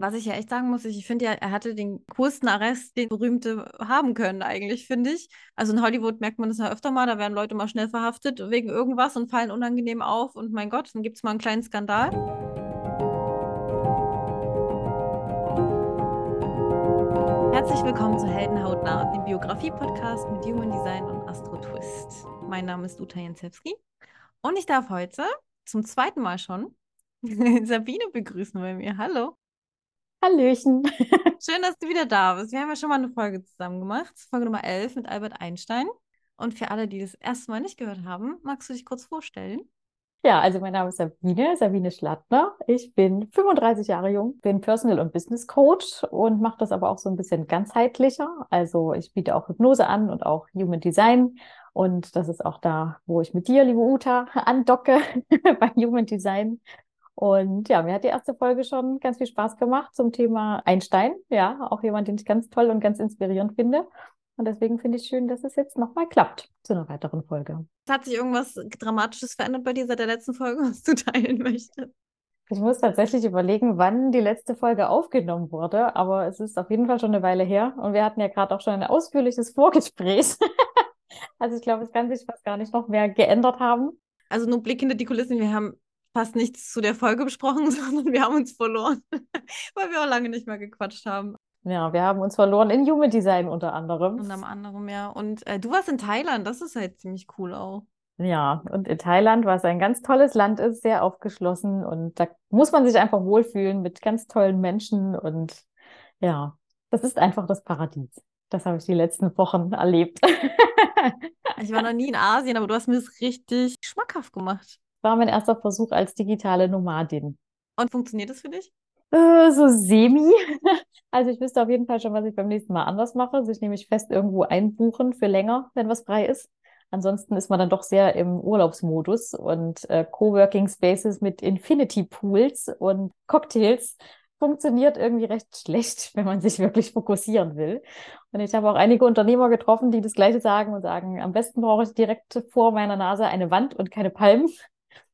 Was ich ja echt sagen muss, ich finde ja, er hatte den coolsten Arrest, den berühmte haben können, eigentlich, finde ich. Also in Hollywood merkt man das ja öfter mal, da werden Leute mal schnell verhaftet wegen irgendwas und fallen unangenehm auf und mein Gott, dann gibt es mal einen kleinen Skandal. Herzlich willkommen zu Heldenhautnah, dem Biografie-Podcast mit Human Design und Astro Twist. Mein Name ist Uta Jensewski und ich darf heute zum zweiten Mal schon Sabine begrüßen bei mir. Hallo. Hallöchen. Schön, dass du wieder da bist. Wir haben ja schon mal eine Folge zusammen gemacht, Folge Nummer 11 mit Albert Einstein. Und für alle, die das erste Mal nicht gehört haben, magst du dich kurz vorstellen? Ja, also mein Name ist Sabine, Sabine Schlattner. Ich bin 35 Jahre jung, bin Personal- und Business Coach und mache das aber auch so ein bisschen ganzheitlicher. Also ich biete auch Hypnose an und auch Human Design. Und das ist auch da, wo ich mit dir, liebe Uta, andocke bei Human Design. Und ja, mir hat die erste Folge schon ganz viel Spaß gemacht zum Thema Einstein. Ja, auch jemand, den ich ganz toll und ganz inspirierend finde. Und deswegen finde ich schön, dass es jetzt nochmal klappt zu einer weiteren Folge. Hat sich irgendwas Dramatisches verändert bei dir seit der letzten Folge, was du teilen möchtest? Ich muss tatsächlich überlegen, wann die letzte Folge aufgenommen wurde, aber es ist auf jeden Fall schon eine Weile her und wir hatten ja gerade auch schon ein ausführliches Vorgespräch. also ich glaube, es kann sich fast gar nicht noch mehr geändert haben. Also nur Blick hinter die Kulissen, wir haben fast nichts zu der Folge besprochen, sondern wir haben uns verloren, weil wir auch lange nicht mehr gequatscht haben. Ja, wir haben uns verloren in Human Design unter anderem. Unter anderem, ja. Und äh, du warst in Thailand, das ist halt ziemlich cool auch. Ja, und in Thailand, was ein ganz tolles Land ist, sehr aufgeschlossen und da muss man sich einfach wohlfühlen mit ganz tollen Menschen und ja, das ist einfach das Paradies. Das habe ich die letzten Wochen erlebt. ich war noch nie in Asien, aber du hast mir das richtig schmackhaft gemacht war mein erster Versuch als digitale Nomadin. Und funktioniert das für dich? Äh, so semi. Also ich wüsste auf jeden Fall schon, was ich beim nächsten Mal anders mache. Sich nämlich fest irgendwo einbuchen für länger, wenn was frei ist. Ansonsten ist man dann doch sehr im Urlaubsmodus und äh, Coworking Spaces mit Infinity Pools und Cocktails funktioniert irgendwie recht schlecht, wenn man sich wirklich fokussieren will. Und ich habe auch einige Unternehmer getroffen, die das Gleiche sagen und sagen, am besten brauche ich direkt vor meiner Nase eine Wand und keine Palmen,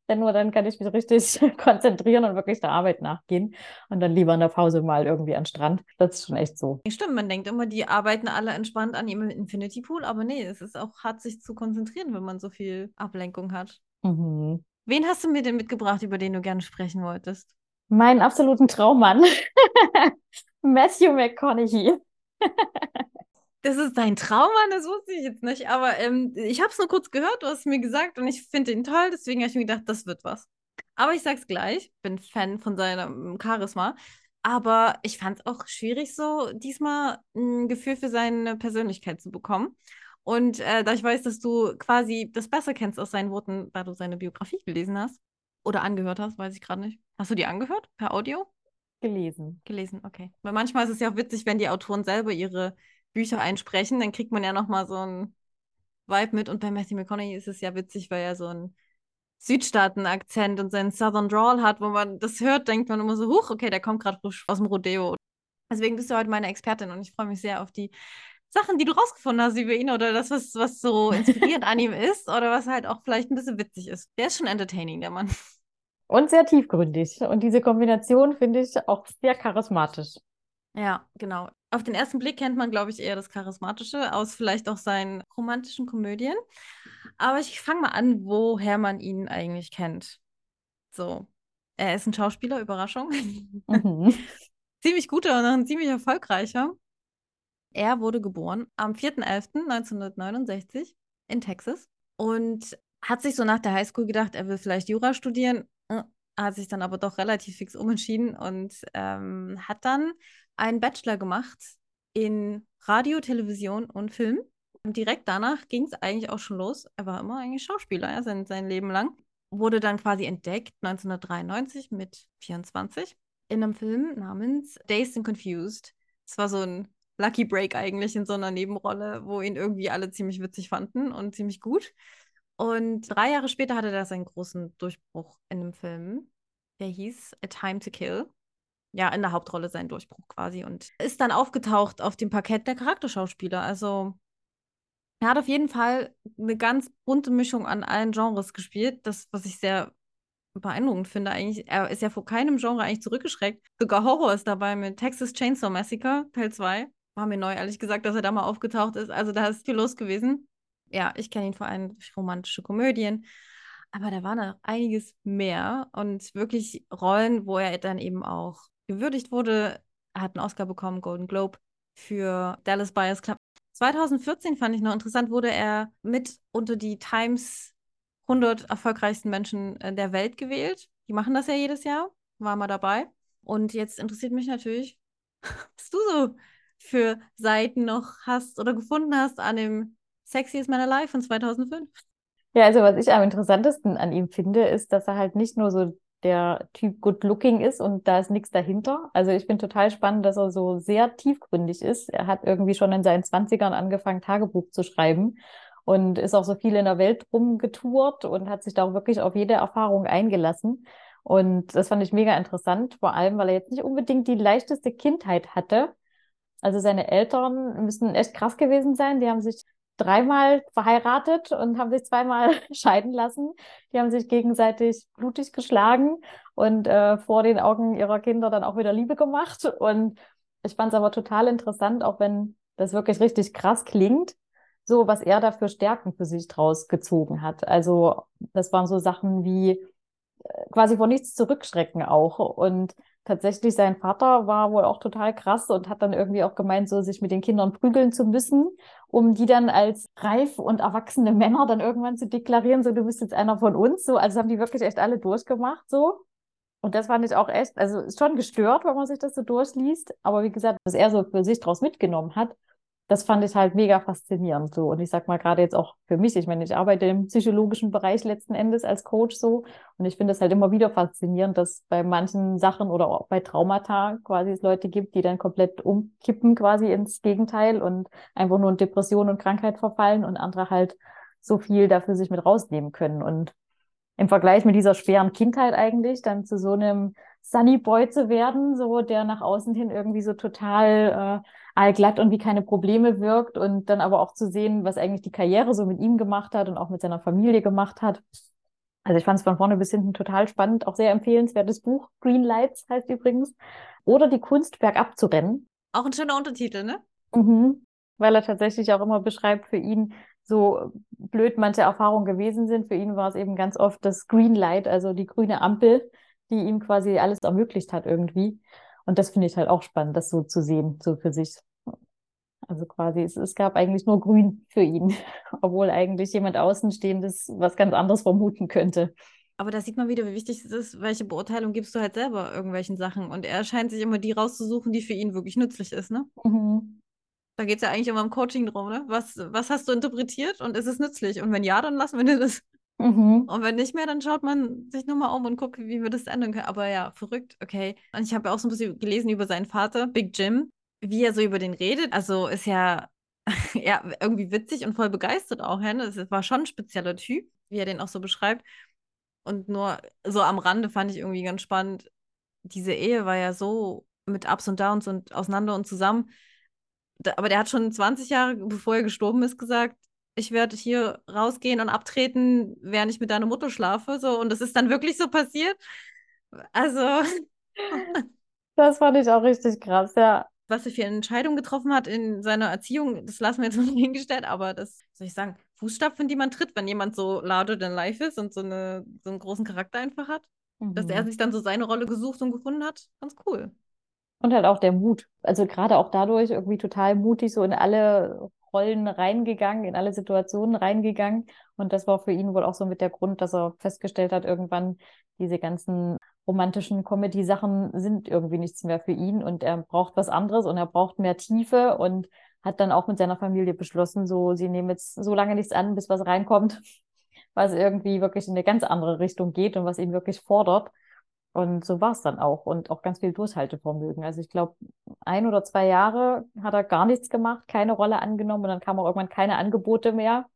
denn nur dann kann ich mich richtig konzentrieren und wirklich der Arbeit nachgehen und dann lieber in der Pause mal irgendwie an den Strand. Das ist schon echt so. Stimmt, man denkt immer, die arbeiten alle entspannt an ihrem Infinity Pool, aber nee, es ist auch hart, sich zu konzentrieren, wenn man so viel Ablenkung hat. Mhm. Wen hast du mir denn mitgebracht, über den du gerne sprechen wolltest? Meinen absoluten Traummann. Matthew McConaughey. Das ist dein Traummann, das wusste ich jetzt nicht. Aber ähm, ich habe es nur kurz gehört, du hast es mir gesagt und ich finde ihn toll, deswegen habe ich mir gedacht, das wird was. Aber ich sag's gleich, bin Fan von seinem Charisma. Aber ich fand es auch schwierig, so diesmal ein Gefühl für seine Persönlichkeit zu bekommen. Und äh, da ich weiß, dass du quasi das besser kennst aus seinen Worten, da du seine Biografie gelesen hast oder angehört hast, weiß ich gerade nicht. Hast du die angehört per Audio? Gelesen. Gelesen, okay. Weil manchmal ist es ja auch witzig, wenn die Autoren selber ihre Bücher einsprechen, dann kriegt man ja nochmal so ein Vibe mit. Und bei Matthew McConaughey ist es ja witzig, weil er so einen Südstaaten-Akzent und seinen Southern Drawl hat, wo man das hört, denkt man immer so, huch, okay, der kommt gerade aus dem Rodeo. Deswegen bist du heute meine Expertin und ich freue mich sehr auf die Sachen, die du rausgefunden hast über ihn oder das, was, was so inspirierend an ihm ist oder was halt auch vielleicht ein bisschen witzig ist. Der ist schon entertaining, der Mann. Und sehr tiefgründig. Und diese Kombination finde ich auch sehr charismatisch. Ja, genau. Auf den ersten Blick kennt man, glaube ich, eher das Charismatische aus vielleicht auch seinen romantischen Komödien. Aber ich fange mal an, woher man ihn eigentlich kennt. So, er ist ein Schauspieler, Überraschung. Mhm. ziemlich guter und ein ziemlich erfolgreicher. Er wurde geboren am 4.11.1969 in Texas und hat sich so nach der Highschool gedacht, er will vielleicht Jura studieren, äh, hat sich dann aber doch relativ fix umentschieden und ähm, hat dann einen Bachelor gemacht in Radio, Television und Film. Und direkt danach ging es eigentlich auch schon los. Er war immer eigentlich Schauspieler, ja, sein, sein Leben lang. Wurde dann quasi entdeckt 1993 mit 24 in einem Film namens Dazed and Confused. Es war so ein Lucky Break eigentlich in so einer Nebenrolle, wo ihn irgendwie alle ziemlich witzig fanden und ziemlich gut. Und drei Jahre später hatte er seinen großen Durchbruch in einem Film, der hieß A Time to Kill ja, in der Hauptrolle seinen Durchbruch quasi und ist dann aufgetaucht auf dem Parkett der Charakterschauspieler. Also er hat auf jeden Fall eine ganz bunte Mischung an allen Genres gespielt, das, was ich sehr beeindruckend finde eigentlich. Er ist ja vor keinem Genre eigentlich zurückgeschreckt. Sogar Horror ist dabei mit Texas Chainsaw Massacre, Teil 2. War mir neu, ehrlich gesagt, dass er da mal aufgetaucht ist. Also da ist viel los gewesen. Ja, ich kenne ihn vor allem durch romantische Komödien. Aber da war noch einiges mehr und wirklich Rollen, wo er dann eben auch gewürdigt wurde. Er hat einen Oscar bekommen, Golden Globe, für Dallas Buyers Club. 2014 fand ich noch interessant, wurde er mit unter die Times 100 erfolgreichsten Menschen äh, der Welt gewählt. Die machen das ja jedes Jahr. War mal dabei. Und jetzt interessiert mich natürlich, was du so für Seiten noch hast oder gefunden hast an dem Sexiest Man Alive von 2005. Ja, also was ich am interessantesten an ihm finde, ist, dass er halt nicht nur so der Typ good looking ist und da ist nichts dahinter. Also ich finde total spannend, dass er so sehr tiefgründig ist. Er hat irgendwie schon in seinen Zwanzigern angefangen, Tagebuch zu schreiben und ist auch so viel in der Welt rumgetourt und hat sich da auch wirklich auf jede Erfahrung eingelassen. Und das fand ich mega interessant, vor allem, weil er jetzt nicht unbedingt die leichteste Kindheit hatte. Also seine Eltern müssen echt krass gewesen sein. Die haben sich dreimal verheiratet und haben sich zweimal scheiden lassen. Die haben sich gegenseitig blutig geschlagen und äh, vor den Augen ihrer Kinder dann auch wieder Liebe gemacht. Und ich fand es aber total interessant, auch wenn das wirklich richtig krass klingt, so was er da für Stärken für sich draus gezogen hat. Also das waren so Sachen wie äh, quasi vor nichts zurückschrecken auch. Und tatsächlich sein Vater war wohl auch total krass und hat dann irgendwie auch gemeint, so sich mit den Kindern prügeln zu müssen, um die dann als reif und erwachsene Männer dann irgendwann zu deklarieren, so du bist jetzt einer von uns. So, also haben die wirklich echt alle durchgemacht so. Und das fand ich auch echt, also ist schon gestört, wenn man sich das so durchliest. Aber wie gesagt, was er so für sich draus mitgenommen hat, das fand ich halt mega faszinierend so. Und ich sag mal gerade jetzt auch für mich, ich meine, ich arbeite im psychologischen Bereich letzten Endes als Coach so. Und ich finde es halt immer wieder faszinierend, dass bei manchen Sachen oder auch bei Traumata quasi es Leute gibt, die dann komplett umkippen quasi ins Gegenteil und einfach nur in Depression und Krankheit verfallen und andere halt so viel dafür sich mit rausnehmen können. Und im Vergleich mit dieser schweren Kindheit eigentlich dann zu so einem Sunny Boy zu werden, so der nach außen hin irgendwie so total äh, allglatt und wie keine Probleme wirkt und dann aber auch zu sehen, was eigentlich die Karriere so mit ihm gemacht hat und auch mit seiner Familie gemacht hat. Also ich fand es von vorne bis hinten total spannend, auch sehr empfehlenswertes Buch. Green Lights heißt übrigens. Oder die Kunst bergab zu rennen. Auch ein schöner Untertitel, ne? Mhm. Weil er tatsächlich auch immer beschreibt für ihn, so blöd manche Erfahrungen gewesen sind. Für ihn war es eben ganz oft das Green Light, also die grüne Ampel, die ihm quasi alles ermöglicht hat irgendwie. Und das finde ich halt auch spannend, das so zu sehen, so für sich. Also quasi, es, es gab eigentlich nur Grün für ihn, obwohl eigentlich jemand Außenstehendes was ganz anderes vermuten könnte. Aber da sieht man wieder, wie wichtig es ist, welche Beurteilung gibst du halt selber irgendwelchen Sachen. Und er scheint sich immer die rauszusuchen, die für ihn wirklich nützlich ist, ne? Mhm. Da geht es ja eigentlich immer im Coaching drum, ne? Was, was hast du interpretiert und ist es nützlich? Und wenn ja, dann lassen wir dir das. Mhm. Und wenn nicht mehr, dann schaut man sich nochmal um und guckt, wie wir das ändern können. Aber ja, verrückt, okay. Und ich habe ja auch so ein bisschen gelesen über seinen Vater, Big Jim, wie er so über den redet. Also ist ja, ja irgendwie witzig und voll begeistert auch. Ja? Das war schon ein spezieller Typ, wie er den auch so beschreibt. Und nur so am Rande fand ich irgendwie ganz spannend, diese Ehe war ja so mit Ups und Downs und auseinander und zusammen. aber der hat schon 20 Jahre, bevor er gestorben ist, gesagt, ich werde hier rausgehen und abtreten, während ich mit deiner Mutter schlafe. So, und das ist dann wirklich so passiert. Also. das fand ich auch richtig krass, ja. Was er für eine Entscheidung getroffen hat in seiner Erziehung, das lassen wir jetzt mal hingestellt, aber das, soll ich sagen, Fußstapfen, die man tritt, wenn jemand so larger than life ist und so, eine, so einen großen Charakter einfach hat. Mhm. Dass er mhm. sich dann so seine Rolle gesucht und gefunden hat, ganz cool. Und halt auch der Mut. Also gerade auch dadurch irgendwie total mutig so in alle Rollen reingegangen, in alle Situationen reingegangen. Und das war für ihn wohl auch so mit der Grund, dass er festgestellt hat, irgendwann diese ganzen romantischen Comedy-Sachen sind irgendwie nichts mehr für ihn und er braucht was anderes und er braucht mehr Tiefe und hat dann auch mit seiner Familie beschlossen, so, sie nehmen jetzt so lange nichts an, bis was reinkommt, was irgendwie wirklich in eine ganz andere Richtung geht und was ihn wirklich fordert. Und so war es dann auch und auch ganz viel Durchhaltevermögen. Also ich glaube, ein oder zwei Jahre hat er gar nichts gemacht, keine Rolle angenommen und dann kamen auch irgendwann keine Angebote mehr.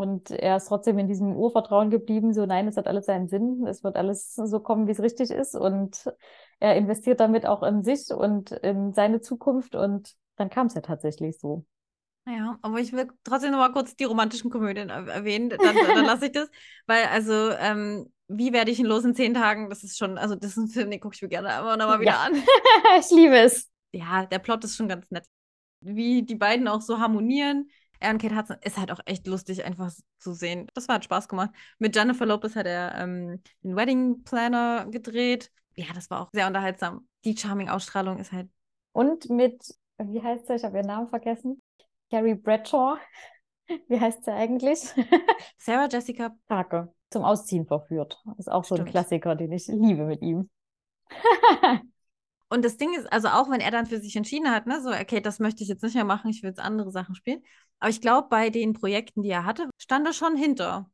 Und er ist trotzdem in diesem Urvertrauen geblieben, so nein, es hat alles seinen Sinn, es wird alles so kommen, wie es richtig ist. Und er investiert damit auch in sich und in seine Zukunft und dann kam es ja tatsächlich so. Ja, aber ich will trotzdem noch mal kurz die romantischen Komödien erwähnen, dann, dann lasse ich das, weil also ähm, wie werde ich ihn los in zehn Tagen? Das ist schon, also das ist ein Film, den gucke ich mir gerne immer noch mal wieder Ja. an. ich liebe es. Ja, der Plot ist schon ganz nett. Wie die beiden auch so harmonieren. Er und Kate Hudson ist halt auch echt lustig, einfach zu sehen. Das war, hat Spaß gemacht. Mit Jennifer Lopez hat er ähm, den Wedding Planner gedreht. Ja, das war auch sehr unterhaltsam. Die Charming-Ausstrahlung ist halt Und mit, wie heißt sie? Ich habe ihren Namen vergessen. Carrie Bradshaw. Wie heißt sie eigentlich? Sarah Jessica. Parker. Zum Ausziehen verführt. Das ist auch so ein Stimmt. Klassiker, den ich liebe mit ihm. Und das Ding ist, also auch wenn er dann für sich entschieden hat, ne, so, okay, das möchte ich jetzt nicht mehr machen, ich will jetzt andere Sachen spielen. Aber ich glaube, bei den Projekten, die er hatte, stand er schon hinter.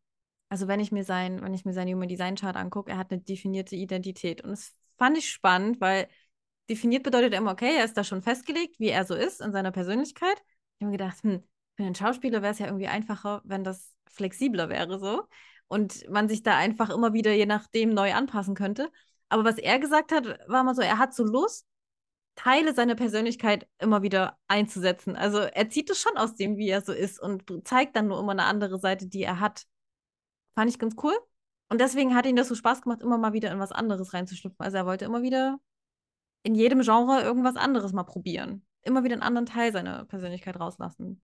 Also wenn ich mir sein, wenn ich mir seinen Human Design Chart angucke, er hat eine definierte Identität. Und das fand ich spannend, weil definiert bedeutet immer, okay, er ist da schon festgelegt, wie er so ist in seiner Persönlichkeit. Ich habe mir gedacht, hm, für einen Schauspieler wäre es ja irgendwie einfacher, wenn das flexibler wäre so. Und man sich da einfach immer wieder je nachdem neu anpassen könnte. Aber was er gesagt hat, war immer so, er hat so Lust, Teile seiner Persönlichkeit immer wieder einzusetzen. Also er zieht es schon aus dem, wie er so ist und zeigt dann nur immer eine andere Seite, die er hat. Fand ich ganz cool. Und deswegen hat ihm das so Spaß gemacht, immer mal wieder in was anderes reinzuschlüpfen. Also er wollte immer wieder in jedem Genre irgendwas anderes mal probieren. Immer wieder einen anderen Teil seiner Persönlichkeit rauslassen.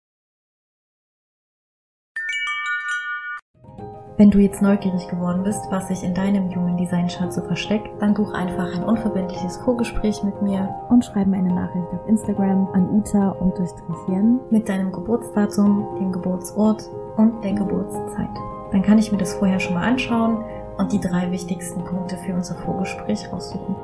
Wenn du jetzt neugierig geworden bist, was sich in deinem Human Design Chart so versteckt, dann buch einfach ein unverbindliches Vorgespräch mit mir und schreib mir eine Nachricht auf Instagram an uta-jen. mit deinem Geburtsdatum, dem Geburtsort und der Geburtszeit. Dann kann ich mir das vorher schon mal anschauen und die drei wichtigsten Punkte für unser Vorgespräch raussuchen.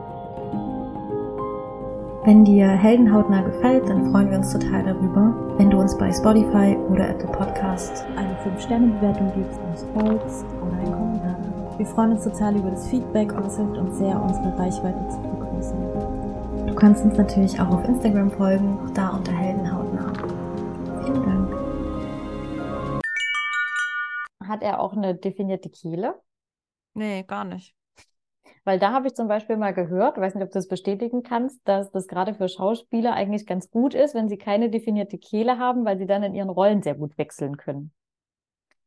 Wenn dir Heldenhautnah gefällt, dann freuen wir uns total darüber, wenn du uns bei Spotify oder Apple Podcast Eine 5-Sterne-Bewertung gibst, uns folgst oder einen Kommentar. Wir freuen uns total über das Feedback und es hilft uns sehr, unsere Reichweite zu vergrößern. Du kannst uns natürlich auch auf Instagram folgen, auch da unter Heldenhautnah. Vielen Dank. Hat er auch eine definierte Kehle? Nee, gar nicht. Weil da habe ich zum Beispiel mal gehört, weiß nicht, ob du das bestätigen kannst, dass das gerade für Schauspieler eigentlich ganz gut ist, wenn sie keine definierte Kehle haben, weil sie dann in ihren Rollen sehr gut wechseln können.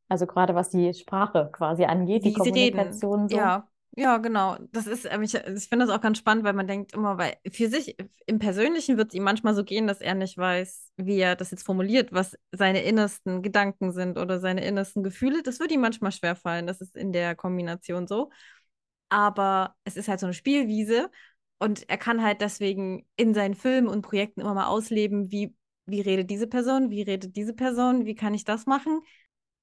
Also gerade was die Sprache quasi angeht, die Wie reden. Kommunikation so. Ja, ja, genau. Das ist, ähm, ich, ich finde das auch ganz spannend, weil man denkt immer, weil für sich im Persönlichen wird es ihm manchmal so gehen, dass er nicht weiß, wie er das jetzt formuliert, was seine innersten Gedanken sind oder seine innersten Gefühle. Das wird ihm manchmal schwerfallen. Das ist in der Kombination so. Aber es ist halt so eine Spielwiese und er kann halt deswegen in seinen Filmen und Projekten immer mal ausleben, wie, wie redet diese Person, wie redet diese Person, wie kann ich das machen.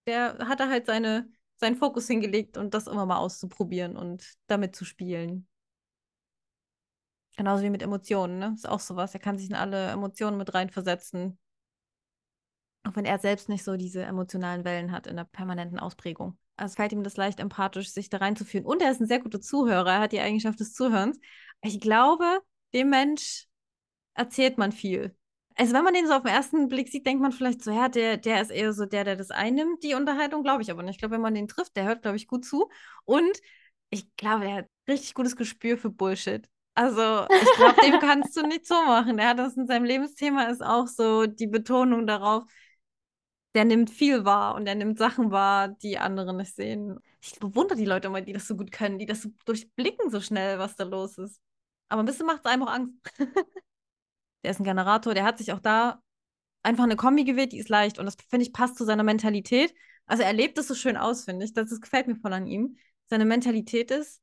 Der hat da halt seine, seinen Fokus hingelegt und das immer mal auszuprobieren und damit zu spielen. Genauso wie mit Emotionen, ne? Ist auch sowas. Er kann sich in alle Emotionen mit reinversetzen. Auch wenn er selbst nicht so diese emotionalen Wellen hat in der permanenten Ausprägung. Also fällt ihm das leicht empathisch, sich da reinzuführen. Und er ist ein sehr guter Zuhörer. Er hat die Eigenschaft des Zuhörens. Ich glaube, dem Mensch erzählt man viel. Also wenn man den so auf den ersten Blick sieht, denkt man vielleicht so, ja, der, der ist eher so der, der das einnimmt, die Unterhaltung, glaube ich aber nicht. Ich glaube, wenn man den trifft, der hört, glaube ich, gut zu. Und ich glaube, der hat richtig gutes Gespür für Bullshit. Also ich glaube, dem kannst du nicht so machen. Er hat das in seinem Lebensthema ist auch so die Betonung darauf, der nimmt viel wahr und er nimmt Sachen wahr, die andere nicht sehen. Ich bewundere die Leute immer, die das so gut können, die das so durchblicken so schnell, was da los ist. Aber ein bisschen macht es einem auch Angst. der ist ein Generator, der hat sich auch da einfach eine Kombi gewählt, die ist leicht und das finde ich passt zu seiner Mentalität. Also er lebt es so schön aus, finde ich. Das, das gefällt mir voll an ihm. Seine Mentalität ist,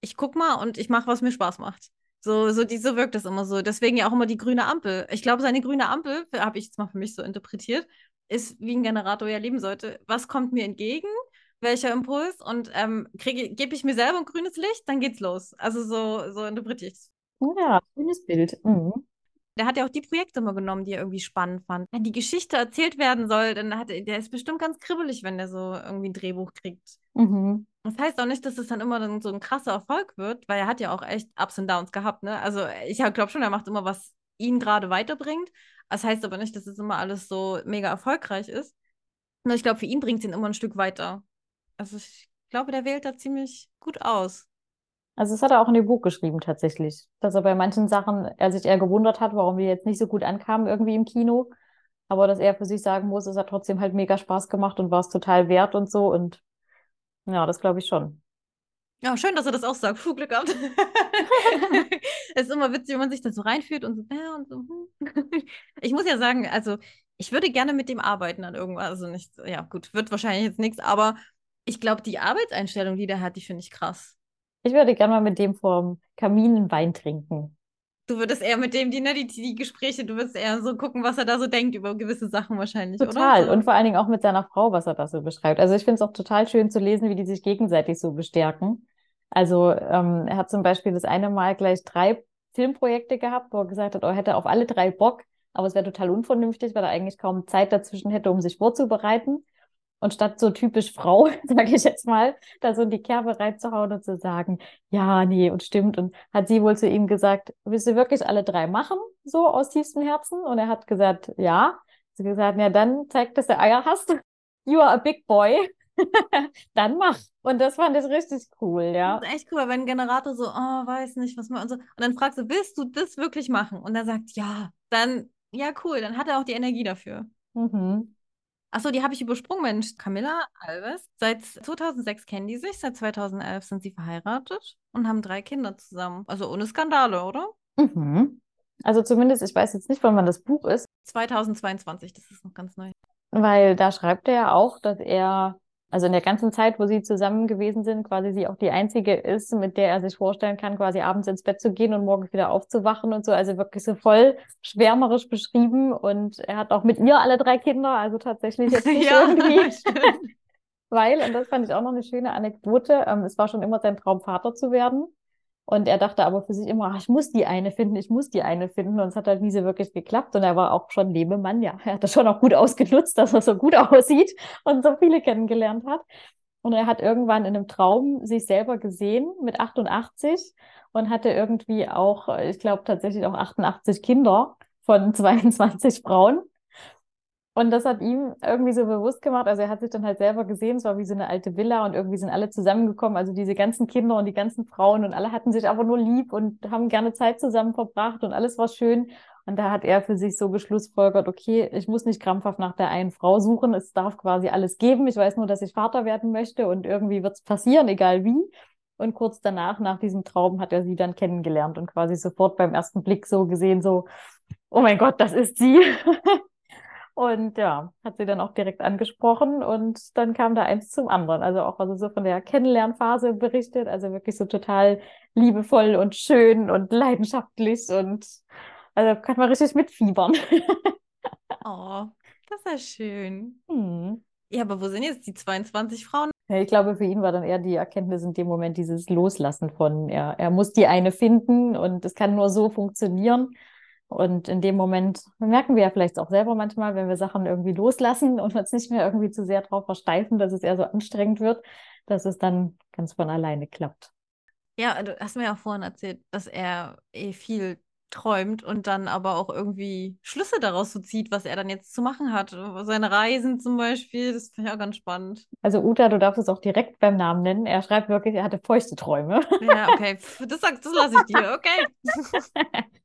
ich guck mal und ich mache, was mir Spaß macht. So, so, die, so wirkt das immer so. Deswegen ja auch immer die grüne Ampel. Ich glaube, seine grüne Ampel, habe ich jetzt mal für mich so interpretiert, ist, wie ein Generator ja leben sollte. Was kommt mir entgegen? Welcher Impuls? Und ähm, gebe ich mir selber ein grünes Licht, dann geht's los. Also so, so interpretiere ich es. Ja, schönes Bild. Mhm. Der hat ja auch die Projekte immer genommen, die er irgendwie spannend fand. Wenn die Geschichte erzählt werden soll, dann hat er, der ist bestimmt ganz kribbelig, wenn der so irgendwie ein Drehbuch kriegt. Mhm. Das heißt auch nicht, dass es dann immer dann so ein krasser Erfolg wird, weil er hat ja auch echt Ups und Downs gehabt, ne? Also ich glaube schon, er macht immer, was ihn gerade weiterbringt. Das heißt aber nicht, dass es immer alles so mega erfolgreich ist. Nur ich glaube, für ihn bringt es ihn immer ein Stück weiter. Also ich glaube, der wählt da ziemlich gut aus. Also das hat er auch in dem Buch geschrieben tatsächlich, dass er bei manchen Sachen er sich eher gewundert hat, warum die jetzt nicht so gut ankamen irgendwie im Kino, aber dass er für sich sagen muss, es hat trotzdem halt mega Spaß gemacht und war es total wert und so und ja, das glaube ich schon. Ja, schön, dass er das auch sagt. Puh, Glück gehabt. Es ist immer witzig, wenn man sich da so reinfühlt und so, ja, und so. hm. Ich muss ja sagen, also ich würde gerne mit dem arbeiten an irgendwas. Also nicht, ja, gut, wird wahrscheinlich jetzt nichts, aber ich glaube, die Arbeitseinstellung, die der hat, die finde ich krass. Ich würde gerne mal mit dem vorm Kamin Wein trinken. Du würdest eher mit dem, die, ne, die, die Gespräche, du würdest eher so gucken, was er da so denkt über gewisse Sachen wahrscheinlich, Total. oder? Und vor allen Dingen auch mit seiner Frau, was er da so beschreibt. Also ich finde es auch total schön zu lesen, wie die sich gegenseitig so bestärken. Also ähm, er hat zum Beispiel das eine Mal gleich drei Filmprojekte gehabt, wo er gesagt hat, er hätte auf alle drei Bock, aber es wäre total unvernünftig, weil er eigentlich kaum Zeit dazwischen hätte, um sich vorzubereiten. Und statt so typisch Frau, sage ich jetzt mal, da so in die Kerbe reinzuhauen und zu sagen, ja, nee, und stimmt. Und hat sie wohl zu ihm gesagt, willst du wirklich alle drei machen, so aus tiefstem Herzen? Und er hat gesagt, ja. Sie gesagt, ja, dann zeig, dass du Eier hast. You are a big boy. dann mach. Und das fand ich richtig cool, ja. Das ist echt cool, wenn ein Generator so, oh, weiß nicht, was man und so. Und dann fragst du, willst du das wirklich machen? Und er sagt, ja, dann, ja, cool, dann hat er auch die Energie dafür. Mhm. Achso, die habe ich übersprungen, Mensch. Camilla Alves. Seit 2006 kennen die sich, seit 2011 sind sie verheiratet und haben drei Kinder zusammen. Also ohne Skandale, oder? Mhm. Also zumindest, ich weiß jetzt nicht, wann das Buch ist, 2022, das ist noch ganz neu. weil da schreibt er ja auch, dass er, also in der ganzen Zeit, wo sie zusammen gewesen sind, quasi sie auch die einzige ist, mit der er sich vorstellen kann, quasi abends ins Bett zu gehen und morgens wieder aufzuwachen und so. Also wirklich so voll schwärmerisch beschrieben. Und er hat auch mit ihr alle drei Kinder, also tatsächlich jetzt nicht irgendwie. stimmt. Weil, und das fand ich auch noch eine schöne Anekdote, ähm, es war schon immer sein Traum, Vater zu werden. Und er dachte aber für sich immer, ach, ich muss die eine finden, ich muss die eine finden. Und es hat halt nie so wirklich geklappt. Und er war auch schon Lebemann, ja. Er hat das schon auch gut ausgenutzt, dass er so gut aussieht und so viele kennengelernt hat. Und er hat irgendwann in einem Traum sich selber gesehen mit 88 und hatte irgendwie auch, ich glaube tatsächlich auch 88 Kinder von 22 Frauen. Und das hat ihm irgendwie so bewusst gemacht. Also er hat sich dann halt selber gesehen, es war wie so eine alte Villa und irgendwie sind alle zusammengekommen. Also diese ganzen Kinder und die ganzen Frauen und alle hatten sich aber nur lieb und haben gerne Zeit zusammen verbracht und alles war schön. Und da hat er für sich so geschlussfolgert, okay, ich muss nicht krampfhaft nach der einen Frau suchen. Es darf quasi alles geben. Ich weiß nur, dass ich Vater werden möchte und irgendwie wird es passieren, egal wie. Und kurz danach, nach diesem Traum, hat er sie dann kennengelernt und quasi sofort beim ersten Blick so gesehen, so, oh mein Gott, das ist sie. Und ja, hat sie dann auch direkt angesprochen und dann kam da eins zum anderen. Also auch also so von der Kennenlernphase berichtet, also wirklich so total liebevoll und schön und leidenschaftlich und also kann man richtig mitfiebern. Oh, das ist ja schön. Hm. Ja, aber wo sind jetzt die 22 Frauen? Ja, ich glaube, für ihn war dann eher die Erkenntnis in dem Moment dieses Loslassen von, er, er muss die eine finden und es kann nur so funktionieren. Und in dem Moment merken wir ja vielleicht auch selber manchmal, wenn wir Sachen irgendwie loslassen und uns nicht mehr irgendwie zu sehr drauf versteifen, dass es eher so anstrengend wird, dass es dann ganz von alleine klappt. Ja, du hast mir ja vorhin erzählt, dass er eh viel träumt und dann aber auch irgendwie Schlüsse daraus so zieht, was er dann jetzt zu machen hat. Seine Reisen zum Beispiel, das finde ich auch ganz spannend. Also Uta, du darfst es auch direkt beim Namen nennen. Er schreibt wirklich, er hatte feuchte Träume. Ja, okay, das das lasse ich dir, okay.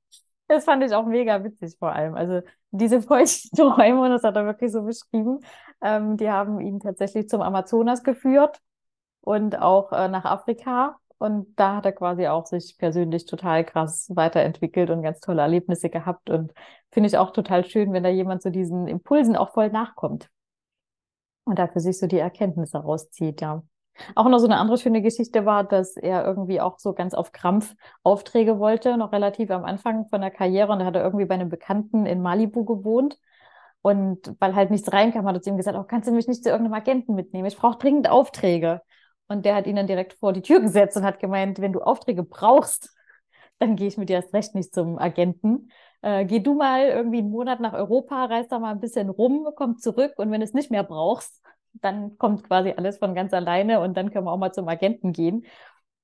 Das fand ich auch mega witzig vor allem. Also diese feuchten Träume, und das hat er wirklich so beschrieben, ähm, die haben ihn tatsächlich zum Amazonas geführt und auch äh, nach Afrika. Und da hat er quasi auch sich persönlich total krass weiterentwickelt und ganz tolle Erlebnisse gehabt. Und finde ich auch total schön, wenn da jemand so diesen Impulsen auch voll nachkommt. Und da für sich so die Erkenntnisse rauszieht, ja. Auch noch so eine andere schöne Geschichte war, dass er irgendwie auch so ganz auf Krampf Aufträge wollte, noch relativ am Anfang von der Karriere. Und da hat er irgendwie bei einem Bekannten in Malibu gewohnt. Und weil halt nichts reinkam, hat er zu ihm gesagt, oh, kannst du mich nicht zu irgendeinem Agenten mitnehmen? Ich brauche dringend Aufträge. Und der hat ihn dann direkt vor die Tür gesetzt und hat gemeint, wenn du Aufträge brauchst, dann gehe ich mit dir erst recht nicht zum Agenten. Äh, geh du mal irgendwie einen Monat nach Europa, reist da mal ein bisschen rum, komm zurück und wenn du es nicht mehr brauchst, dann kommt quasi alles von ganz alleine und dann können wir auch mal zum Agenten gehen.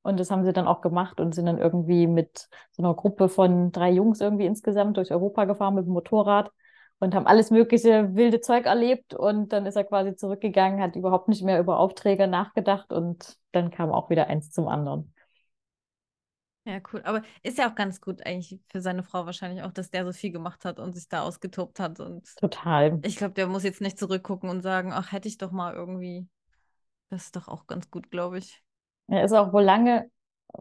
Und das haben sie dann auch gemacht und sind dann irgendwie mit so einer Gruppe von drei Jungs irgendwie insgesamt durch Europa gefahren mit dem Motorrad und haben alles mögliche wilde Zeug erlebt. Und dann ist er quasi zurückgegangen, hat überhaupt nicht mehr über Aufträge nachgedacht und dann kam auch wieder eins zum anderen. Ja, cool. Aber ist ja auch ganz gut eigentlich für seine Frau wahrscheinlich auch, dass der so viel gemacht hat und sich da ausgetobt hat. Und Total. ich glaube, der muss jetzt nicht zurückgucken und sagen, ach, hätte ich doch mal irgendwie. Das ist doch auch ganz gut, glaube ich. Er ist auch wohl lange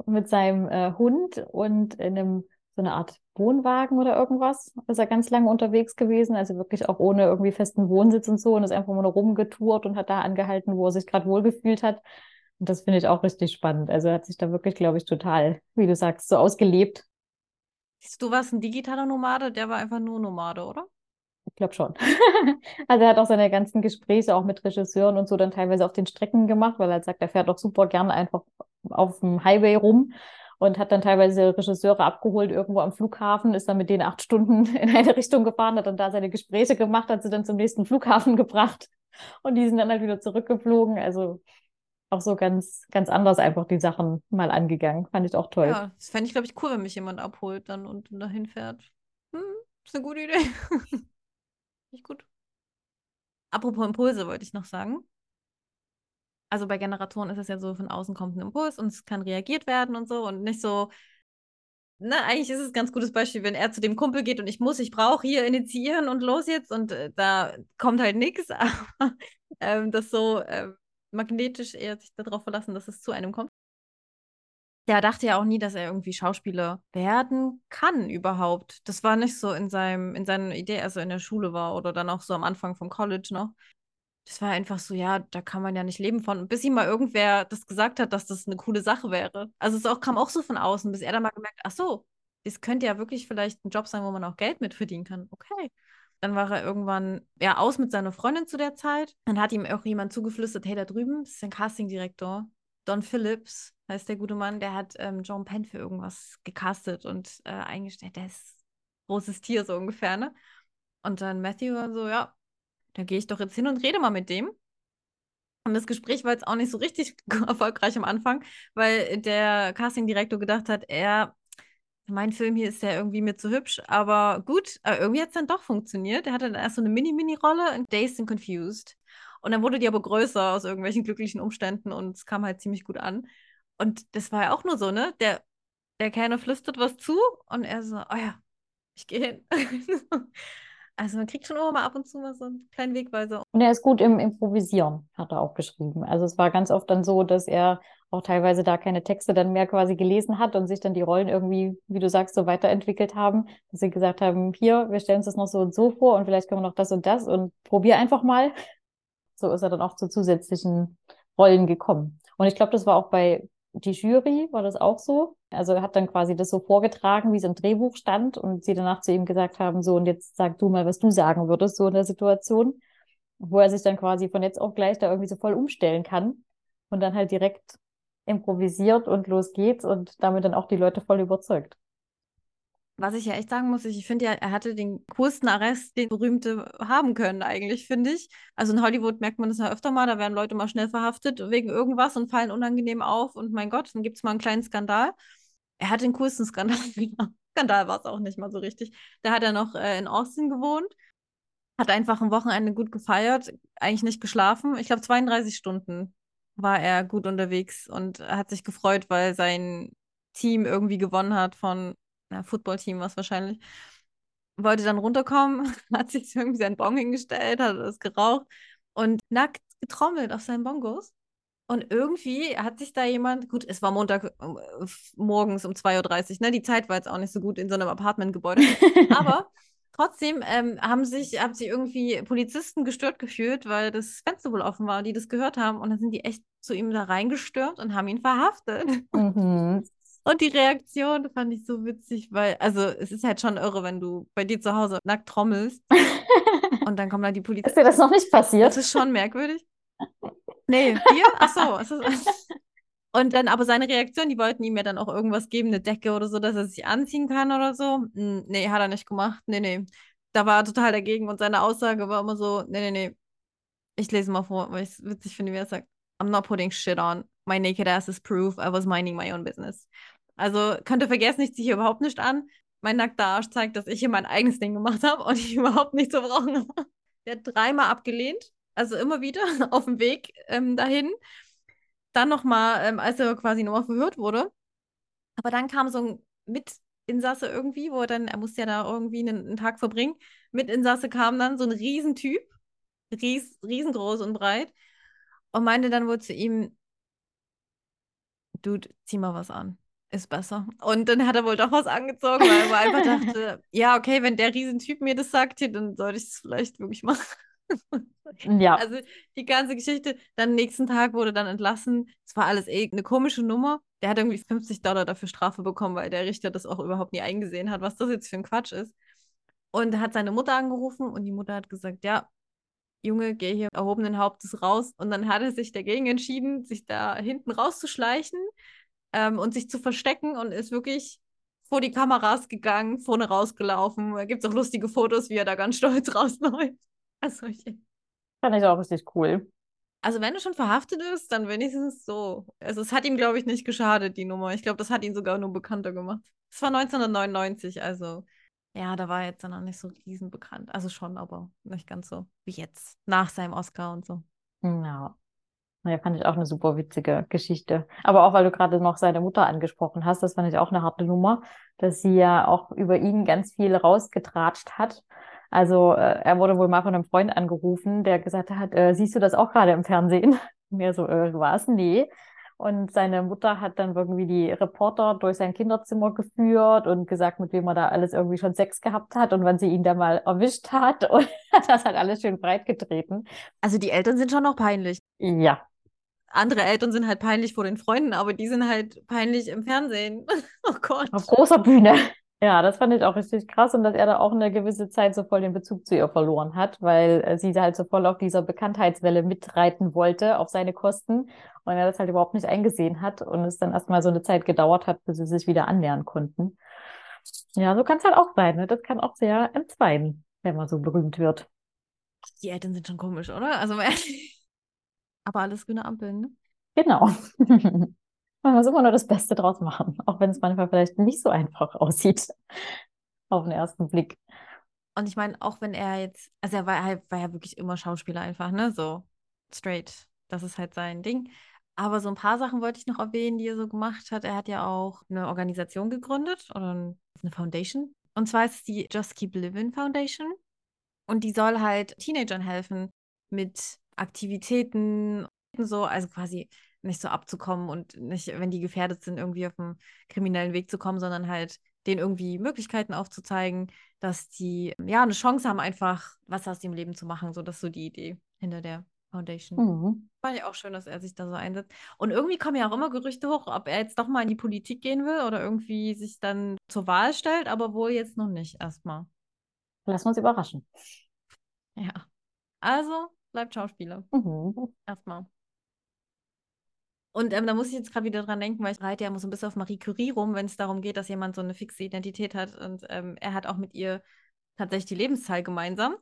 mit seinem äh, Hund und in einem so eine Art Wohnwagen oder irgendwas. Ist er ganz lange unterwegs gewesen, also wirklich auch ohne irgendwie festen Wohnsitz und so und ist einfach nur rumgetourt und hat da angehalten, wo er sich gerade wohlgefühlt hat. Und das finde ich auch richtig spannend. Also er hat sich da wirklich, glaube ich, total, wie du sagst, so ausgelebt. Du warst ein digitaler Nomade, der war einfach nur Nomade, oder? Ich glaube schon. also er hat auch seine ganzen Gespräche auch mit Regisseuren und so dann teilweise auf den Strecken gemacht, weil er sagt, er fährt auch super gerne einfach auf dem Highway rum und hat dann teilweise Regisseure abgeholt irgendwo am Flughafen, ist dann mit denen acht Stunden in eine Richtung gefahren, hat dann da seine Gespräche gemacht, hat sie dann zum nächsten Flughafen gebracht und die sind dann halt wieder zurückgeflogen. Also auch so ganz, ganz anders einfach die Sachen mal angegangen. Fand ich auch toll. Ja, das fände ich, glaube ich, cool, wenn mich jemand abholt dann und dahin fährt. Hm, ist eine gute Idee. Nicht gut. Apropos Impulse wollte ich noch sagen. Also bei Generatoren ist es ja so, von außen kommt ein Impuls und es kann reagiert werden und so und nicht so, ne, eigentlich ist es ein ganz gutes Beispiel, wenn er zu dem Kumpel geht und ich muss, ich brauche hier initiieren und los jetzt und äh, da kommt halt nichts, aber ähm, das so äh, magnetisch eher sich darauf verlassen, dass es zu einem kommt. Der dachte ja auch nie, dass er irgendwie Schauspieler werden kann überhaupt. Das war nicht so in seinem, in seiner Idee, als er in der Schule war oder dann auch so am Anfang vom College noch das war einfach so, ja, da kann man ja nicht leben von. Bis ihm mal irgendwer das gesagt hat, dass das eine coole Sache wäre. Also es auch, kam auch so von außen, bis er dann mal gemerkt, ach so, das könnte ja wirklich vielleicht ein Job sein, wo man auch Geld mit verdienen kann. Okay. Dann war er irgendwann ja aus mit seiner Freundin zu der Zeit. Dann hat ihm auch jemand zugeflüstert, hey, da drüben ist ein Castingdirektor. Don Phillips heißt der gute Mann, der hat ähm, John Penn für irgendwas gecastet und äh, eingestellt. Der ist großes Tier so ungefähr, ne? Und dann Matthew war so, ja, da gehe ich doch jetzt hin und rede mal mit dem. Und das Gespräch war jetzt auch nicht so richtig erfolgreich am Anfang, weil der Castingdirektor gedacht hat, er, mein Film hier ist ja irgendwie mir zu hübsch, aber gut, aber irgendwie hat es dann doch funktioniert. Er hatte dann erst so eine Mini-Mini-Rolle in Dazed and Confused. Und dann wurde die aber größer aus irgendwelchen glücklichen Umständen und es kam halt ziemlich gut an. Und das war ja auch nur so, ne? Der, der Kellner flüstert was zu und er so, oh ja, ich gehe hin. Also man kriegt schon immer mal ab und zu mal so einen kleinen Wegweiser. Und er ist gut im Improvisieren, hat er auch geschrieben. Also es war ganz oft dann so, dass er auch teilweise da keine Texte dann mehr quasi gelesen hat und sich dann die Rollen irgendwie, wie du sagst, so weiterentwickelt haben, dass sie gesagt haben, hier, wir stellen uns das noch so und so vor und vielleicht können wir noch das und das und probier einfach mal. So ist er dann auch zu zusätzlichen Rollen gekommen. Und ich glaube, das war auch bei die Jury, war das auch so? Also er hat dann quasi das so vorgetragen, wie es im Drehbuch stand und sie danach zu ihm gesagt haben, so und jetzt sag du mal, was du sagen würdest, so in der Situation, wo er sich dann quasi von jetzt auf gleich da irgendwie so voll umstellen kann und dann halt direkt improvisiert und los geht's und damit dann auch die Leute voll überzeugt. Was ich ja echt sagen muss, ich finde ja, er hatte den coolsten Arrest, den Berühmte haben können, eigentlich, finde ich. Also in Hollywood merkt man das ja öfter mal, da werden Leute mal schnell verhaftet wegen irgendwas und fallen unangenehm auf und mein Gott, dann gibt es mal einen kleinen Skandal. Er hat den coolsten Skandal. Skandal war es auch nicht mal so richtig. Da hat er noch äh, in Austin gewohnt, hat einfach ein Wochenende gut gefeiert, eigentlich nicht geschlafen. Ich glaube, 32 Stunden war er gut unterwegs und hat sich gefreut, weil sein Team irgendwie gewonnen hat von na, Footballteam war es wahrscheinlich, wollte dann runterkommen, hat sich irgendwie seinen Bong hingestellt, hat es geraucht und nackt getrommelt auf seinen Bongos. Und irgendwie hat sich da jemand, gut, es war Montag äh, morgens um 2.30 Uhr, ne? Die Zeit war jetzt auch nicht so gut in so einem Apartmentgebäude. aber trotzdem ähm, haben sich, haben sich irgendwie Polizisten gestört gefühlt, weil das Fenster wohl offen war, die das gehört haben. Und dann sind die echt zu ihm da reingestürmt und haben ihn verhaftet. Mhm. Und die Reaktion fand ich so witzig, weil, also es ist halt schon irre, wenn du bei dir zu Hause nackt trommelst und dann kommt da die Polizei. Ist dir das noch nicht passiert? Das ist schon merkwürdig. Nee, hier? Ach so. Und dann aber seine Reaktion, die wollten ihm ja dann auch irgendwas geben, eine Decke oder so, dass er sich anziehen kann oder so. Hm, nee, hat er nicht gemacht. Nee, nee. Da war er total dagegen und seine Aussage war immer so, nee, nee, nee. Ich lese mal vor, weil ich es witzig finde, wie er sagt. I'm not putting shit on. My naked ass is proof I was minding my own business. Also könnt ihr vergessen, ich ziehe hier überhaupt nicht an. Mein nackter Arsch zeigt, dass ich hier mein eigenes Ding gemacht habe und ich überhaupt nicht zu brauchen habe. Der hat dreimal abgelehnt, also immer wieder auf dem Weg ähm, dahin. Dann nochmal, ähm, als er quasi nochmal verhört wurde. Aber dann kam so ein Mitinsasse irgendwie, wo er dann, er musste ja da irgendwie einen, einen Tag verbringen. Mitinsasse kam dann so ein Riesentyp, ries, riesengroß und breit, und meinte dann wohl zu ihm, Dude, zieh mal was an. Ist besser. Und dann hat er wohl doch was angezogen, weil er einfach dachte, ja, okay, wenn der Riesentyp mir das sagt, hier, dann sollte ich es vielleicht wirklich machen. Ja. Also die ganze Geschichte, dann nächsten Tag wurde dann entlassen. Es war alles eh eine komische Nummer. Der hat irgendwie 50 Dollar dafür Strafe bekommen, weil der Richter das auch überhaupt nie eingesehen hat, was das jetzt für ein Quatsch ist. Und hat seine Mutter angerufen und die Mutter hat gesagt, ja, Junge, geh hier erhobenen Hauptes raus. Und dann hat er sich dagegen entschieden, sich da hinten rauszuschleichen ähm, und sich zu verstecken und ist wirklich vor die Kameras gegangen, vorne rausgelaufen. Da gibt es auch lustige Fotos, wie er da ganz stolz rausläuft. Also, ich, Fand ich auch richtig cool. also wenn er schon verhaftet ist, dann wenigstens so. Also es hat ihm, glaube ich, nicht geschadet, die Nummer. Ich glaube, das hat ihn sogar nur bekannter gemacht. Es war 1999, also ja, da war er jetzt dann auch nicht so riesenbekannt. Also schon, aber nicht ganz so wie jetzt, nach seinem Oscar und so. Ja. Naja, fand ich auch eine super witzige Geschichte. Aber auch, weil du gerade noch seine Mutter angesprochen hast, das fand ich auch eine harte Nummer, dass sie ja auch über ihn ganz viel rausgetratscht hat. Also äh, er wurde wohl mal von einem Freund angerufen, der gesagt hat, äh, siehst du das auch gerade im Fernsehen? Er so, äh, was? Nee. Und seine Mutter hat dann irgendwie die Reporter durch sein Kinderzimmer geführt und gesagt, mit wem er da alles irgendwie schon Sex gehabt hat und wann sie ihn da mal erwischt hat. Und hat das halt alles schön breit getreten. Also die Eltern sind schon noch peinlich. Ja, Andere Eltern sind halt peinlich vor den Freunden, aber die sind halt peinlich im Fernsehen. Oh Gott. auf großer Bühne. Ja, das fand ich auch richtig krass und dass er da auch eine gewisse Zeit so voll den Bezug zu ihr verloren hat, weil äh, sie halt so voll auf dieser Bekanntheitswelle mitreiten wollte, auf seine Kosten und er das halt überhaupt nicht eingesehen hat und es dann erstmal so eine Zeit gedauert hat, bis sie sich wieder annähern konnten. Ja, so kann es halt auch sein, ne? Das kann auch sehr entzweien, wenn man so berühmt wird. Die Eltern sind schon komisch, oder? Also. Aber alles grüne Ampeln, ne? Genau. Man muss immer nur das Beste draus machen, auch wenn es manchmal vielleicht nicht so einfach aussieht auf den ersten Blick. Und ich meine, auch wenn er jetzt, also er war, war ja wirklich immer Schauspieler einfach, ne? So straight. Das ist halt sein Ding. Aber so ein paar Sachen wollte ich noch erwähnen, die er so gemacht hat. Er hat ja auch eine Organisation gegründet oder eine Foundation. Und zwar ist es die Just Keep Living Foundation. Und die soll halt Teenagern helfen mit Aktivitäten, so, also quasi nicht so abzukommen und nicht, wenn die gefährdet sind, irgendwie auf einen kriminellen Weg zu kommen, sondern halt denen irgendwie Möglichkeiten aufzuzeigen, dass die ja eine Chance haben, einfach was aus dem Leben zu machen. So, das ist so die Idee hinter der Foundation. Mhm. Fand ich auch schön, dass er sich da so einsetzt. Und irgendwie kommen ja auch immer Gerüchte hoch, ob er jetzt doch mal in die Politik gehen will oder irgendwie sich dann zur Wahl stellt, aber wohl jetzt noch nicht erstmal. Lassen wir uns überraschen. Ja. Also bleibt Schauspieler. Mhm. Erstmal. Und ähm, da muss ich jetzt gerade wieder dran denken, weil ich reite ja immer so ein bisschen auf Marie Curie rum, wenn es darum geht, dass jemand so eine fixe Identität hat. Und ähm, er hat auch mit ihr tatsächlich die Lebenszahl gemeinsam.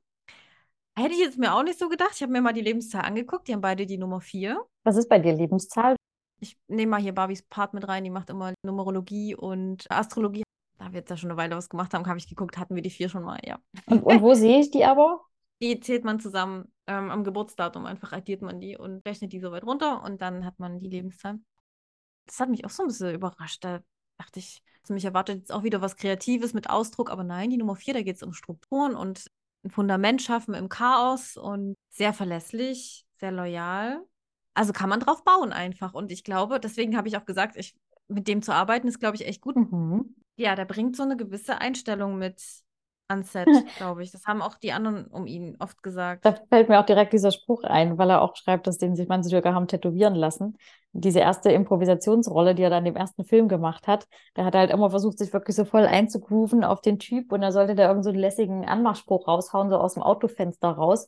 Hätte ich jetzt mir auch nicht so gedacht. Ich habe mir mal die Lebenszahl angeguckt. Die haben beide die Nummer 4. Was ist bei dir Lebenszahl? Ich nehme mal hier Barbies Part mit rein. Die macht immer Numerologie und Astrologie. Da wir jetzt ja schon eine Weile was gemacht haben, habe ich geguckt, hatten wir die 4 schon mal, ja. Und, und wo sehe ich die aber? Die zählt man zusammen ähm, am Geburtsdatum. Einfach addiert man die und rechnet die so weit runter und dann hat man die Lebenszahl. Das hat mich auch so ein bisschen überrascht. Da dachte ich, also mich erwartet jetzt auch wieder was Kreatives mit Ausdruck, aber nein, die Nummer 4, da geht es um Strukturen und ein Fundament schaffen im Chaos und sehr verlässlich, sehr loyal. Also kann man drauf bauen einfach. Und ich glaube, deswegen habe ich auch gesagt, ich, mit dem zu arbeiten, ist, glaube ich, echt gut. Mhm. Ja, der bringt so eine gewisse Einstellung mit ans Set, glaube ich. Das haben auch die anderen um ihn oft gesagt. Da fällt mir auch direkt dieser Spruch ein, weil er auch schreibt, dass den sich manche sogar haben tätowieren lassen. Diese erste Improvisationsrolle, die er dann im ersten Film gemacht hat, da hat er halt immer versucht, sich wirklich so voll einzugrooven auf den Typ und er sollte da irgend so einen lässigen Anmachspruch raushauen, so aus dem Autofenster raus.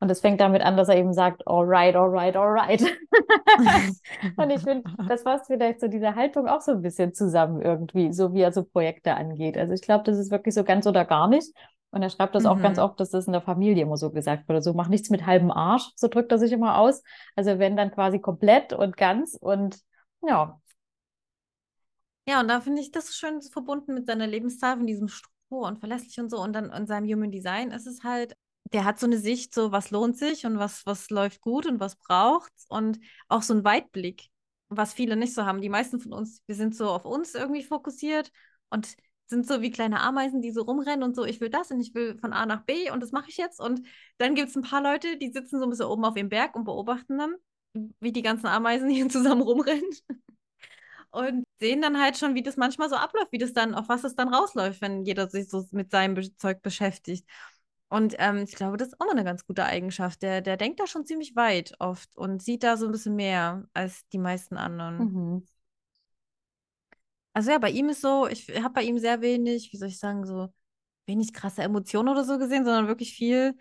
Und es fängt damit an, dass er eben sagt, alright, alright, alright. und ich finde, das fasst vielleicht so diese Haltung auch so ein bisschen zusammen irgendwie, so wie er so Projekte angeht. Also ich glaube, das ist wirklich so ganz oder gar nicht. Und er schreibt das auch ganz Mhm. oft, dass das in der Familie immer so gesagt wurde. So, mach nichts mit halbem Arsch, so drückt er sich immer aus. Also wenn dann quasi komplett und ganz und ja. Ja, und da finde ich das schön verbunden mit seiner Lebenszahl, von diesem Struktur und verlässlich und so. Und dann in seinem Human Design ist es halt, der hat so eine Sicht, so was lohnt sich und was, was läuft gut und was braucht's. Und auch so einen Weitblick, was viele nicht so haben. Die meisten von uns, wir sind so auf uns irgendwie fokussiert und sind so wie kleine Ameisen, die so rumrennen und so, ich will das und ich will von A nach B und das mache ich jetzt. Und dann gibt es ein paar Leute, die sitzen so ein bisschen oben auf dem Berg und beobachten dann, wie die ganzen Ameisen hier zusammen rumrennen. und sehen dann halt schon, wie das manchmal so abläuft, wie das dann, auf was es dann rausläuft, wenn jeder sich so mit seinem Zeug beschäftigt. Und ähm, ich glaube, das ist auch mal eine ganz gute Eigenschaft. Der, der denkt da schon ziemlich weit oft und sieht da so ein bisschen mehr als die meisten anderen. Mhm. Also ja, bei ihm ist so, ich habe bei ihm sehr wenig, wie soll ich sagen, so wenig krasse Emotionen oder so gesehen, sondern wirklich viel,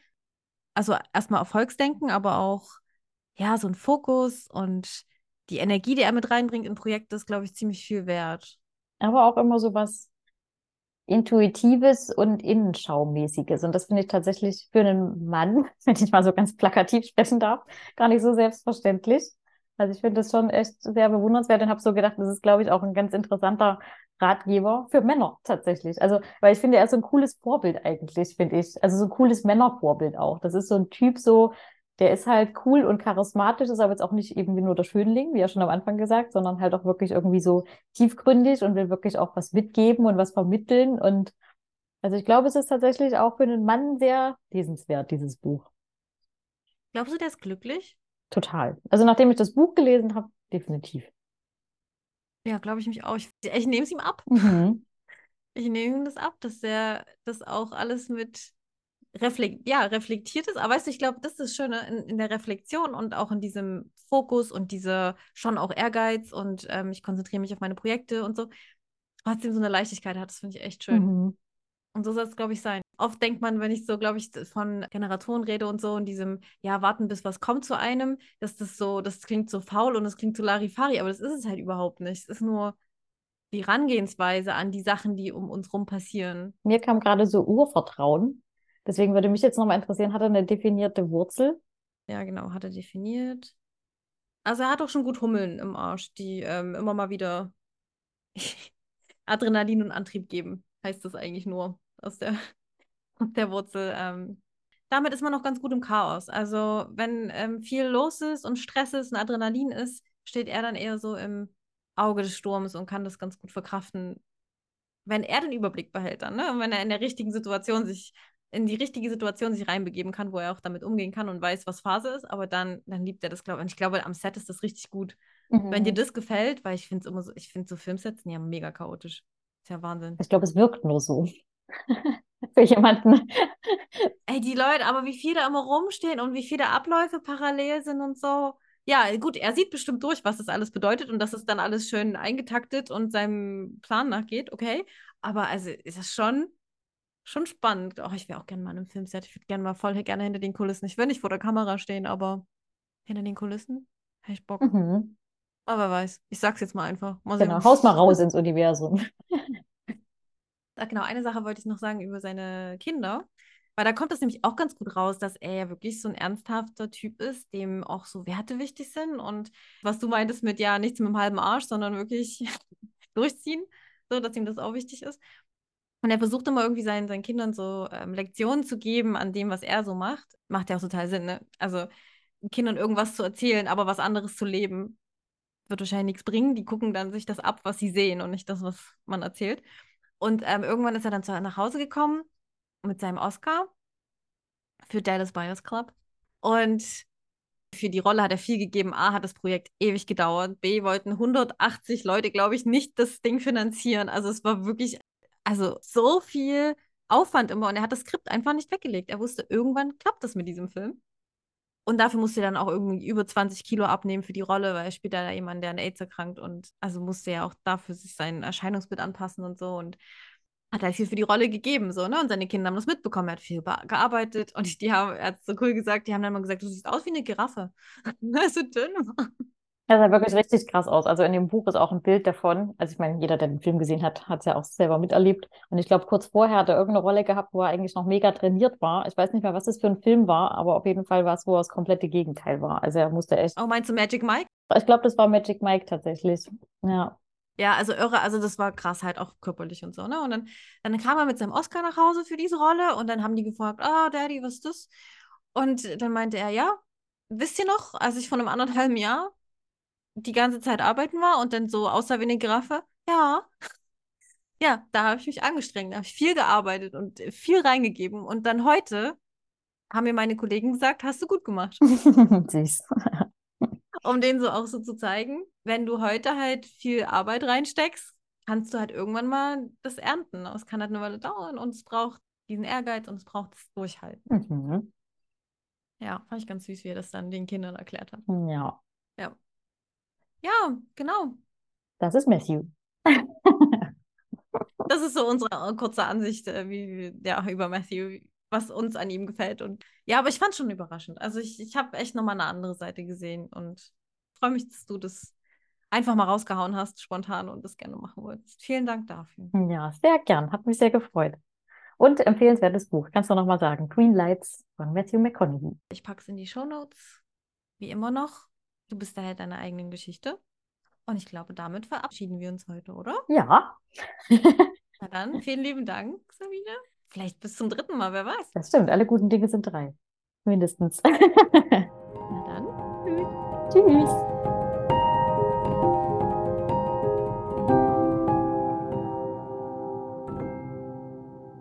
also erstmal Erfolgsdenken, aber auch, ja, so ein Fokus und die Energie, die er mit reinbringt in Projekte, ist, glaube ich, ziemlich viel wert. Aber auch immer so was Intuitives und Innenschaumäßiges. Und das finde ich tatsächlich für einen Mann, wenn ich mal so ganz plakativ sprechen darf, gar nicht so selbstverständlich. Also ich finde das schon echt sehr bewundernswert und habe so gedacht, das ist, glaube ich, auch ein ganz interessanter Ratgeber für Männer tatsächlich. Also, weil ich finde, er ist so ein cooles Vorbild eigentlich, finde ich. Also so ein cooles Männervorbild auch. Das ist so ein Typ so, der ist halt cool und charismatisch, ist aber jetzt auch nicht irgendwie nur der Schönling, wie ja schon am Anfang gesagt, sondern halt auch wirklich irgendwie so tiefgründig und will wirklich auch was mitgeben und was vermitteln. Und also ich glaube, es ist tatsächlich auch für einen Mann sehr lesenswert, dieses Buch. Glaubst du, der ist glücklich? Total. Also nachdem ich das Buch gelesen habe, definitiv. Ja, glaube ich mich auch. Ich, ich nehme es ihm ab. Mhm. Ich nehme ihm das ab, dass er das auch alles mit reflekt, ja, reflektiert ist. Aber weißt du, ich glaube, das ist das Schöne in, in der Reflexion und auch in diesem Fokus und dieser schon auch Ehrgeiz und ähm, ich konzentriere mich auf meine Projekte und so. Trotzdem so eine Leichtigkeit hat, das finde ich echt schön. Mhm. Und so soll es, glaube ich, sein. Oft denkt man, wenn ich so, glaube ich, von Generatoren rede und so und diesem, ja, warten, bis was kommt zu einem, dass das so, das klingt so faul und das klingt so Larifari, aber das ist es halt überhaupt nicht. Es ist nur die Herangehensweise an die Sachen, die um uns rum passieren. Mir kam gerade so Urvertrauen. Deswegen würde mich jetzt nochmal interessieren, hat er eine definierte Wurzel? Ja, genau, hat er definiert. Also er hat auch schon gut Hummeln im Arsch, die ähm, immer mal wieder Adrenalin und Antrieb geben, heißt das eigentlich nur aus der, aus der Wurzel. Ähm. Damit ist man noch ganz gut im Chaos. Also wenn ähm, viel los ist und Stress ist und Adrenalin ist, steht er dann eher so im Auge des Sturms und kann das ganz gut verkraften, wenn er den Überblick behält dann, ne? Und wenn er in der richtigen Situation sich, in die richtige Situation sich reinbegeben kann, wo er auch damit umgehen kann und weiß, was Phase ist, aber dann, dann liebt er das, glaube ich. Und ich glaube, am Set ist das richtig gut. Wenn dir Mhm. das gefällt, weil ich finde es immer so, ich finde so Filmsets ja mega chaotisch. Ist ja Wahnsinn. Ich glaube, es wirkt nur so. Für jemanden. Ey, die Leute, aber wie viele da immer rumstehen und wie viele Abläufe parallel sind und so. Ja, gut, er sieht bestimmt durch, was das alles bedeutet und dass es dann alles schön eingetaktet und seinem Plan nachgeht, okay. Aber also ist das schon, schon spannend. Oh, ich wäre auch gerne mal in einem Filmset. Ich würde gerne mal voll gerne hinter den Kulissen. Ich will nicht vor der Kamera stehen, aber hinter den Kulissen hätte ich Bock. Mhm. Aber wer weiß. Ich sag's jetzt mal einfach. Mal Genau, haus mal raus ins Universum. Ah, Genau, eine Sache wollte ich noch sagen über seine Kinder. Weil da kommt es nämlich auch ganz gut raus, dass er ja wirklich so ein ernsthafter Typ ist, dem auch so Werte wichtig sind. Und was du meintest mit, ja, nichts mit dem halben Arsch, sondern wirklich durchziehen, so, dass ihm das auch wichtig ist. Und er versucht immer irgendwie seinen, seinen Kindern so ähm, Lektionen zu geben an dem, was er so macht. Macht ja auch total Sinn, ne? Also Kindern irgendwas zu erzählen, aber was anderes zu leben, wird wahrscheinlich nichts bringen. Die gucken dann sich das ab, was sie sehen und nicht das, was man erzählt. Und ähm, irgendwann ist er dann zu, nach Hause gekommen mit seinem Oscar für Dallas Buyers Club. Und für die Rolle hat er viel gegeben. A, hat das Projekt ewig gedauert. B, wollten 180 Leute, glaube ich, nicht das Ding finanzieren. Also es war wirklich, also so viel Aufwand immer. Und er hat das Skript einfach nicht weggelegt. Er wusste, irgendwann klappt das mit diesem Film. Und dafür musste er dann auch irgendwie über 20 Kilo abnehmen für die Rolle, weil er spielt da jemanden, der an AIDS erkrankt und also musste er auch dafür sich sein Erscheinungsbild anpassen und so und hat halt viel für die Rolle gegeben, so, ne? Und seine Kinder haben das mitbekommen. Er hat viel be- gearbeitet und die haben, er hat so cool gesagt, die haben dann mal gesagt, du siehst aus wie eine Giraffe. So dünn war. Das sah wirklich richtig krass aus. Also in dem Buch ist auch ein Bild davon. Also ich meine, jeder, der den Film gesehen hat, hat es ja auch selber miterlebt. Und ich glaube, kurz vorher hat er irgendeine Rolle gehabt, wo er eigentlich noch mega trainiert war. Ich weiß nicht mehr, was das für ein Film war, aber auf jeden Fall war es, wo er das komplette Gegenteil war. Also er musste echt. Oh, meinst du Magic Mike? Ich glaube, das war Magic Mike tatsächlich. Ja. Ja, also irre, also das war krass halt auch körperlich und so, ne? Und dann, dann kam er mit seinem Oscar nach Hause für diese Rolle und dann haben die gefragt, ah, Daddy, was ist das? Und dann meinte er, ja, wisst ihr noch, als ich vor einem anderthalben Jahr die ganze Zeit arbeiten war und dann so aussah wie eine Giraffe? Ja. Ja, da habe ich mich angestrengt, da habe ich viel gearbeitet und viel reingegeben. Und dann heute haben mir meine Kollegen gesagt, hast du gut gemacht. Süß. um denen so auch so zu zeigen, wenn du heute halt viel Arbeit reinsteckst, kannst du halt irgendwann mal das ernten. Es kann halt eine Weile dauern und es braucht diesen Ehrgeiz und es braucht das Durchhalten. Mhm. Ja, fand ich ganz süß, wie er das dann den Kindern erklärt hat. Ja, Ja. Ja, genau. das ist Matthew. Das ist so unsere äh, kurze Ansicht äh, wie, ja, über Matthew, was uns an ihm gefällt. Und ja, aber ich fand es schon überraschend. Also ich, ich habe echt nochmal eine andere Seite gesehen und freue mich, dass du das einfach mal rausgehauen hast, spontan und das gerne machen wolltest. Vielen Dank dafür. Ja, sehr gern. Hat mich sehr gefreut. Und empfehlenswertes Buch. Kannst du noch mal sagen? Green Lights von Matthew McConaughey. Ich packe es in die Shownotes, wie immer noch. Du bist der Held deiner eigenen Geschichte. Und ich glaube, damit verabschieden wir uns heute, oder? Ja, Na dann, vielen lieben Dank, Sabine. Vielleicht bis zum dritten Mal, wer weiß. das stimmt. Alle guten Dinge sind drei. Mindestens. Na dann, tschüss. Tschüss.